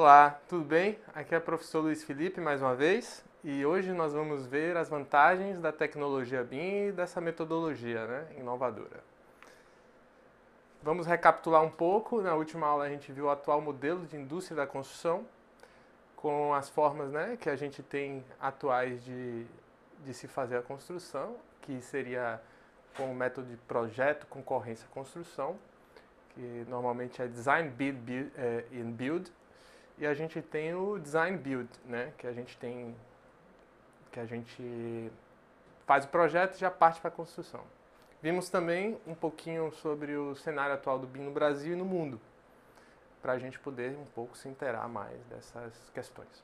Olá, tudo bem? Aqui é o professor Luiz Felipe mais uma vez e hoje nós vamos ver as vantagens da tecnologia BIM e dessa metodologia né, inovadora. Vamos recapitular um pouco. Na última aula a gente viu o atual modelo de indústria da construção com as formas né, que a gente tem atuais de, de se fazer a construção, que seria com o método de projeto, concorrência, construção, que normalmente é design, build, build é, build, e a gente tem o design build, né, que a gente tem que a gente faz o projeto e já parte para a construção. Vimos também um pouquinho sobre o cenário atual do BIM no Brasil e no mundo, para a gente poder um pouco se interar mais dessas questões.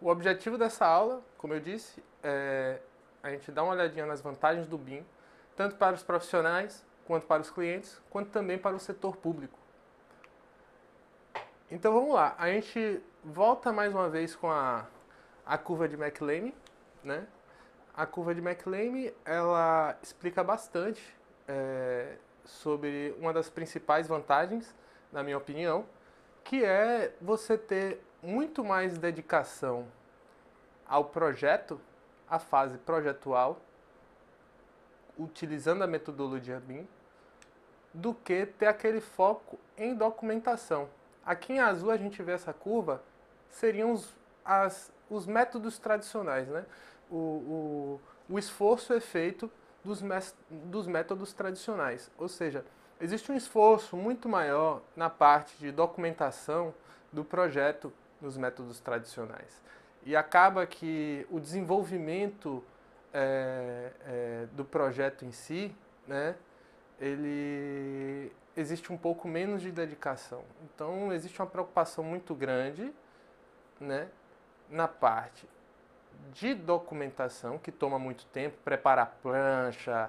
O objetivo dessa aula, como eu disse, é a gente dar uma olhadinha nas vantagens do BIM, tanto para os profissionais, quanto para os clientes, quanto também para o setor público. Então vamos lá, a gente volta mais uma vez com a, a curva de McLean, né? A curva de McLean, ela explica bastante é, sobre uma das principais vantagens, na minha opinião, que é você ter muito mais dedicação ao projeto a fase projetual, utilizando a metodologia BIM, do que ter aquele foco em documentação. Aqui em azul a gente vê essa curva, seriam os, as, os métodos tradicionais, né? O, o, o esforço é feito dos, dos métodos tradicionais, ou seja, existe um esforço muito maior na parte de documentação do projeto nos métodos tradicionais e acaba que o desenvolvimento é, é, do projeto em si, né, ele existe um pouco menos de dedicação. Então existe uma preocupação muito grande, né, na parte de documentação que toma muito tempo, preparar plancha,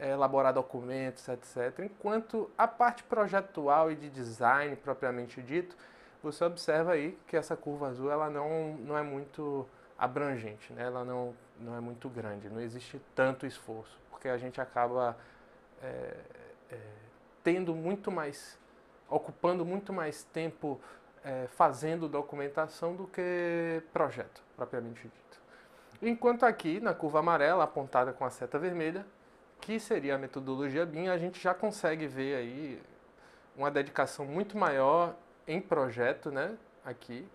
elaborar documentos, etc. Enquanto a parte projetual e de design propriamente dito você observa aí que essa curva azul ela não, não é muito abrangente, né? ela não, não é muito grande, não existe tanto esforço, porque a gente acaba é, é, tendo muito mais, ocupando muito mais tempo é, fazendo documentação do que projeto, propriamente dito. Enquanto aqui, na curva amarela, apontada com a seta vermelha, que seria a metodologia BIM, a gente já consegue ver aí uma dedicação muito maior em projeto, né, aqui,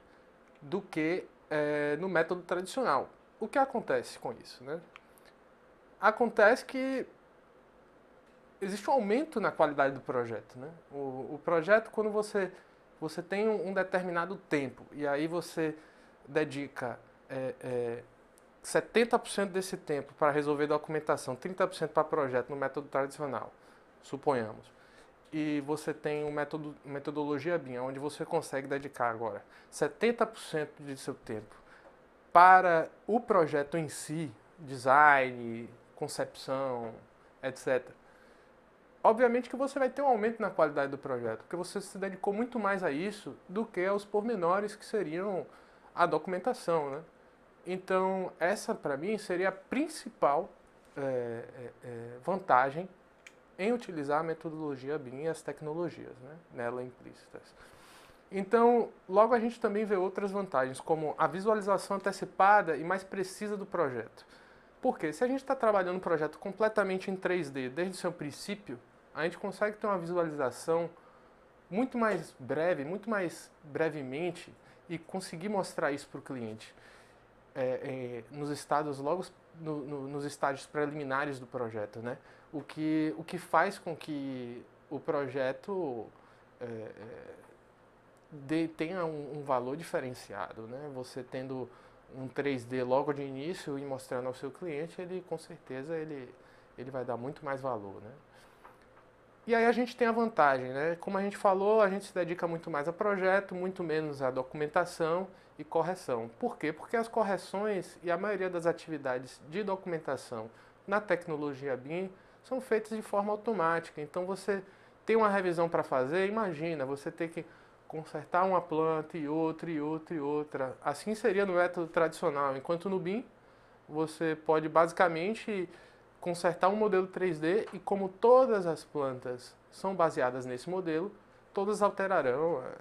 do que é, no método tradicional. O que acontece com isso, né? Acontece que existe um aumento na qualidade do projeto, né? O, o projeto, quando você, você tem um, um, determinado tempo e aí você dedica é, é, 70% desse tempo para resolver documentação, 30% para projeto no método tradicional, suponhamos e você tem um método, metodologia BIM, onde você consegue dedicar agora 70% de seu tempo para o projeto em si, design, concepção, etc. Obviamente que você vai ter um aumento na qualidade do projeto, porque você se dedicou muito mais a isso do que aos pormenores que seriam a documentação, né? Então, essa para mim seria a principal é, é, vantagem em utilizar a metodologia BIM e as tecnologias né, nela implícitas. Então, logo a gente também vê outras vantagens, como a visualização antecipada e mais precisa do projeto. Porque se a gente está trabalhando um projeto completamente em 3D desde o seu princípio, a gente consegue ter uma visualização muito mais breve, muito mais brevemente e conseguir mostrar isso para o cliente é, é, nos estados logo no, no, nos estágios preliminares do projeto, né? O que, o que faz com que o projeto é, é, de, tenha um, um, valor diferenciado, né? Você tendo um 3D logo de início e mostrando ao seu cliente, ele com certeza ele, ele vai dar muito mais valor, né? E aí a gente tem a vantagem, né? Como a gente falou, a gente se dedica muito mais a projeto, muito menos à documentação e correção. Por quê? Porque as correções e a maioria das atividades de documentação na tecnologia BIM são feitas de forma automática. Então você tem uma revisão para fazer, imagina, você ter que consertar uma planta e outra e outra e outra. Assim seria no método tradicional, enquanto no BIM você pode basicamente consertar um modelo 3D e como todas as plantas são baseadas nesse modelo, todas alterarão, eh,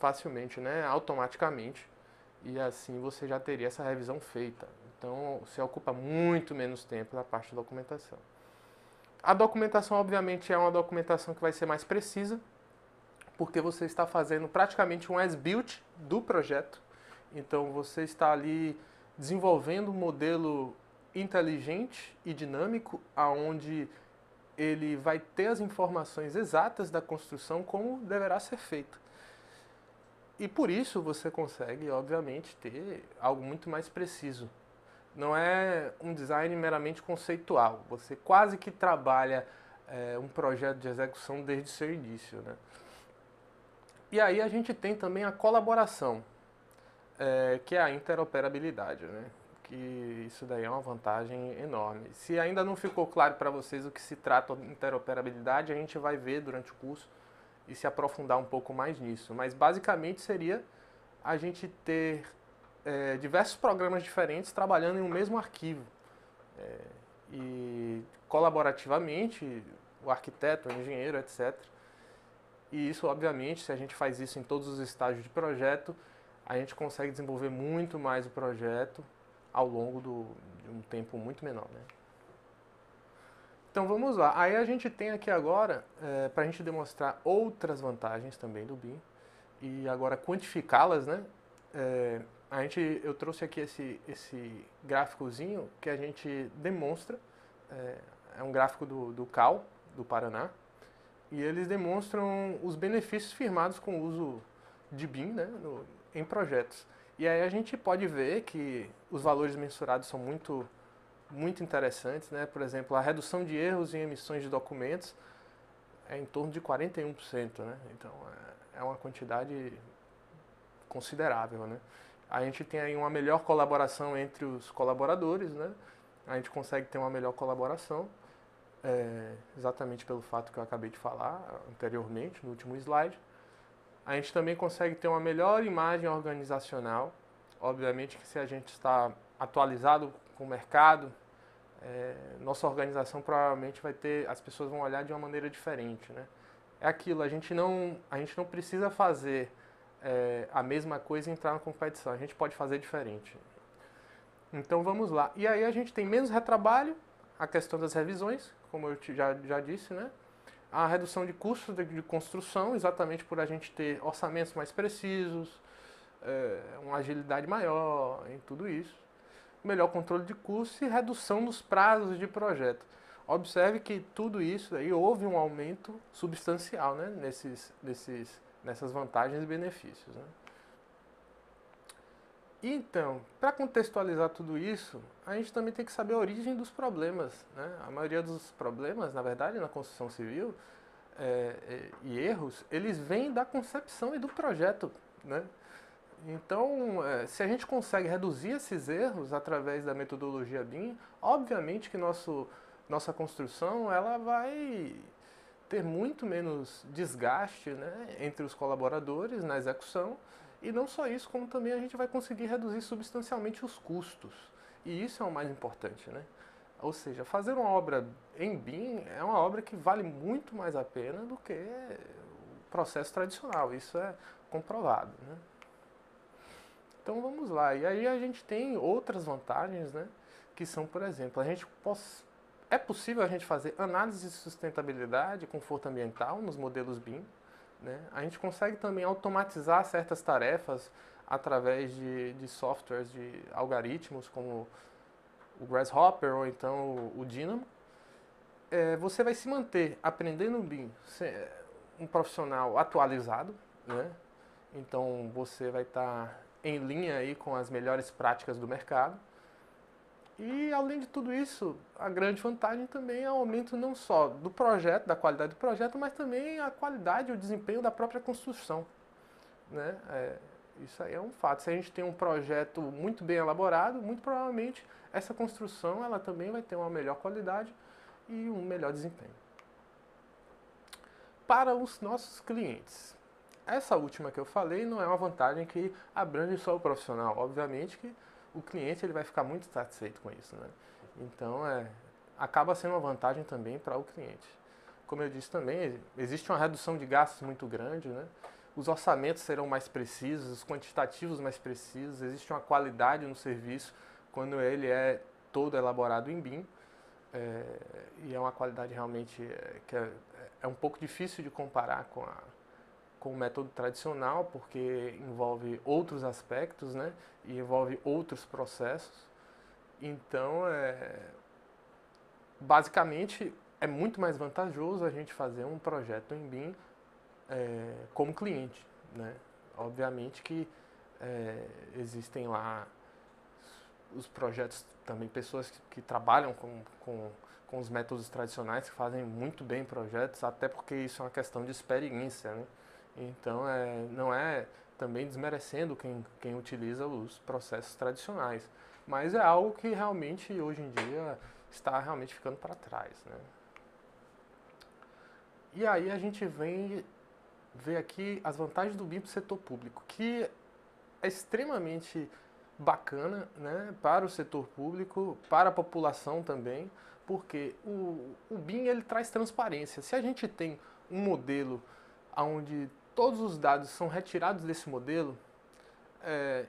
facilmente, né, automaticamente, e assim você já teria essa revisão feita. Então, você ocupa muito menos tempo na parte de documentação. A documentação, obviamente, é uma documentação que vai ser mais precisa, porque você está fazendo praticamente um as-built do projeto. Então, você está ali desenvolvendo um modelo inteligente e dinâmico, aonde ele vai ter as informações exatas da construção como deverá ser feito. E por isso você consegue, obviamente, ter algo muito mais preciso. Não é um design meramente conceitual. Você quase que trabalha é, um projeto de execução desde seu início. Né? E aí a gente tem também a colaboração, é, que é a interoperabilidade. Né? Que isso daí é uma vantagem enorme. Se ainda não ficou claro para vocês o que se trata de interoperabilidade, a gente vai ver durante o curso e se aprofundar um pouco mais nisso. Mas basicamente seria a gente ter é, diversos programas diferentes trabalhando em um mesmo arquivo. É, e colaborativamente, o arquiteto, o engenheiro, etc. E isso, obviamente, se a gente faz isso em todos os estágios de projeto, a gente consegue desenvolver muito mais o projeto ao longo do, de um tempo muito menor. Né? Então vamos lá. Aí a gente tem aqui agora, é, para a gente demonstrar outras vantagens também do BIM e agora quantificá-las, né? É, a gente, eu trouxe aqui esse, esse gráficozinho que a gente demonstra, é, é um gráfico do, do CAL, do Paraná, e eles demonstram os benefícios firmados com o uso de BIM né, no, em projetos. E aí a gente pode ver que os valores mensurados são muito, muito interessantes. Né? Por exemplo, a redução de erros em emissões de documentos é em torno de 41%. Né? Então é, é uma quantidade considerável. Né? A gente tem aí uma melhor colaboração entre os colaboradores, né? a gente consegue ter uma melhor colaboração, é, exatamente pelo fato que eu acabei de falar anteriormente, no último slide a gente também consegue ter uma melhor imagem organizacional. Obviamente que se a gente está atualizado com o mercado, é, nossa organização provavelmente vai ter, as pessoas vão olhar de uma maneira diferente, né? É aquilo, a gente não, a gente não precisa fazer é, a mesma coisa e entrar na competição, a gente pode fazer diferente. Então vamos lá. E aí a gente tem menos retrabalho, a questão das revisões, como eu já, já disse, né? A redução de custos de, de construção, exatamente por a gente ter orçamentos mais precisos, é, uma agilidade maior em tudo isso, melhor controle de custos e redução dos prazos de projeto. Observe que tudo isso aí houve um aumento substancial né, nesses, nesses, nessas vantagens e benefícios. Né. Então, para contextualizar tudo isso, a gente também tem que saber a origem dos problemas. Né? A maioria dos problemas, na verdade, na construção civil é, é, e erros, eles vêm da concepção e do projeto. Né? Então, é, se a gente consegue reduzir esses erros através da metodologia BIM, obviamente que nosso, nossa construção ela vai ter muito menos desgaste né, entre os colaboradores na execução e não só isso, como também a gente vai conseguir reduzir substancialmente os custos. E isso é o mais importante, né? Ou seja, fazer uma obra em BIM é uma obra que vale muito mais a pena do que o processo tradicional. Isso é comprovado, né? Então vamos lá. E aí a gente tem outras vantagens, né? Que são, por exemplo, a gente é possível a gente fazer análise de sustentabilidade e conforto ambiental nos modelos BIM. Né? A gente consegue também automatizar certas tarefas através de, de softwares, de algoritmos como o Grasshopper ou então o, Dynamo. É, você vai se manter aprendendo BIM, um profissional atualizado, né? então você vai estar tá em linha aí com as melhores práticas do mercado e além de tudo isso, a grande vantagem também é o aumento não só do projeto, da qualidade do projeto, mas também a qualidade e o desempenho da própria construção. Né? É, isso aí é um fato. Se a gente tem um projeto muito bem elaborado, muito provavelmente essa construção ela também vai ter uma melhor qualidade e um melhor desempenho. Para os nossos clientes, essa última que eu falei não é uma vantagem que abrange só o profissional. Obviamente que o cliente ele vai ficar muito satisfeito com isso, né? Então, é, acaba sendo uma vantagem também para o cliente. Como eu disse também, existe uma redução de gastos muito grande, né? os orçamentos serão mais precisos, os quantitativos mais precisos, existe uma qualidade no serviço quando ele é todo elaborado em BIM. É, e é uma qualidade realmente é, que é, é, um pouco difícil de comparar com, a, com o método tradicional, porque envolve outros aspectos né, e envolve outros processos. Então, é, basicamente, é muito mais vantajoso a gente fazer um projeto em BIM é, como cliente. Né? Obviamente que é, existem lá os projetos também, pessoas que, que trabalham com, com, com, os métodos tradicionais, que fazem muito bem projetos, até porque isso é uma questão de experiência. Né? Então, é, não é também desmerecendo quem, quem utiliza os processos tradicionais, mas é algo que realmente hoje em dia está realmente ficando para trás. Né? E aí a gente vem ver aqui as vantagens do BIM para o setor público, que é extremamente bacana né, para o setor público, para a população também, porque o, o BIM ele traz transparência. Se a gente tem um modelo onde todos os dados são retirados desse modelo, é,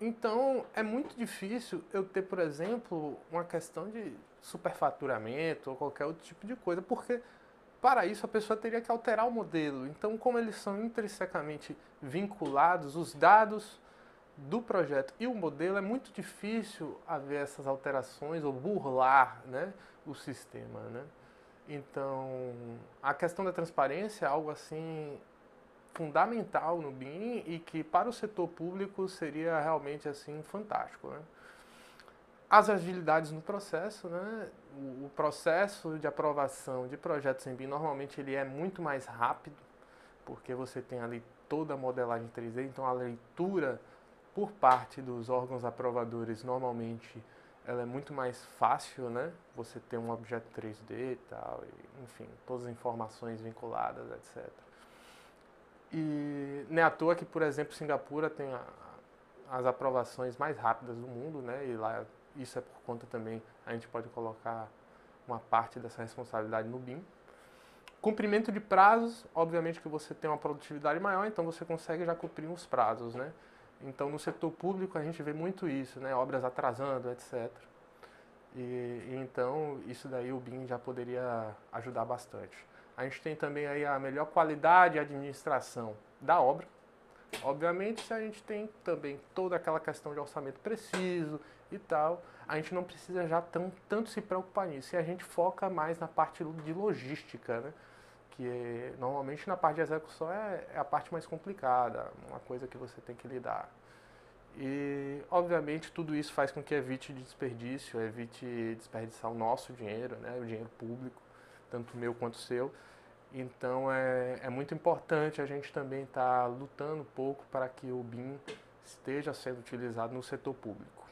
então é muito difícil eu ter, por exemplo, uma questão de superfaturamento ou qualquer outro tipo de coisa, porque para isso, a pessoa teria que alterar o modelo. Então, como eles são intrinsecamente vinculados, os dados do projeto e o modelo, é muito difícil haver essas alterações ou burlar né, o sistema. Né? Então, a questão da transparência é algo assim fundamental no BIM e que para o setor público seria realmente assim fantástico. Né? as agilidades no processo, né? O, processo de aprovação de projetos em BIM normalmente ele é muito mais rápido, porque você tem ali toda a modelagem 3D, então a leitura por parte dos órgãos aprovadores normalmente ela é muito mais fácil, né? Você tem um objeto 3D e tal, e, enfim, todas as informações vinculadas, etc. E nem é à toa que, por exemplo, Singapura tem a, as aprovações mais rápidas do mundo, né? E lá isso é por conta também, a gente pode colocar uma parte dessa responsabilidade no BIM. Cumprimento de prazos, obviamente que você tem uma produtividade maior, então você consegue já cumprir os prazos, né? Então no setor público a gente vê muito isso, né? Obras atrasando, etc. E, e então isso daí o BIM já poderia ajudar bastante. A gente tem também aí a melhor qualidade e administração da obra. Obviamente, se a gente tem também toda aquela questão de orçamento preciso, e tal, a gente não precisa já tão, tanto se preocupar nisso. E a gente foca mais na parte de logística, né? que é, normalmente na parte de execução é, é, a parte mais complicada, uma coisa que você tem que lidar. E, obviamente, tudo isso faz com que evite desperdício, evite desperdiçar o nosso dinheiro, né? o dinheiro público, tanto meu quanto seu. Então, é, é muito importante a gente também estar tá lutando um pouco para que o BIM esteja sendo utilizado no setor público.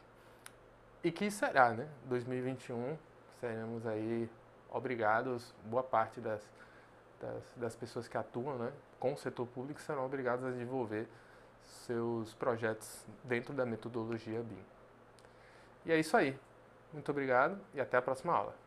E que será, né? 2021 seremos aí obrigados, boa parte das, das, das, pessoas que atuam né, com o setor público serão obrigadas a desenvolver seus projetos dentro da metodologia BIM. E é isso aí. Muito obrigado e até a próxima aula.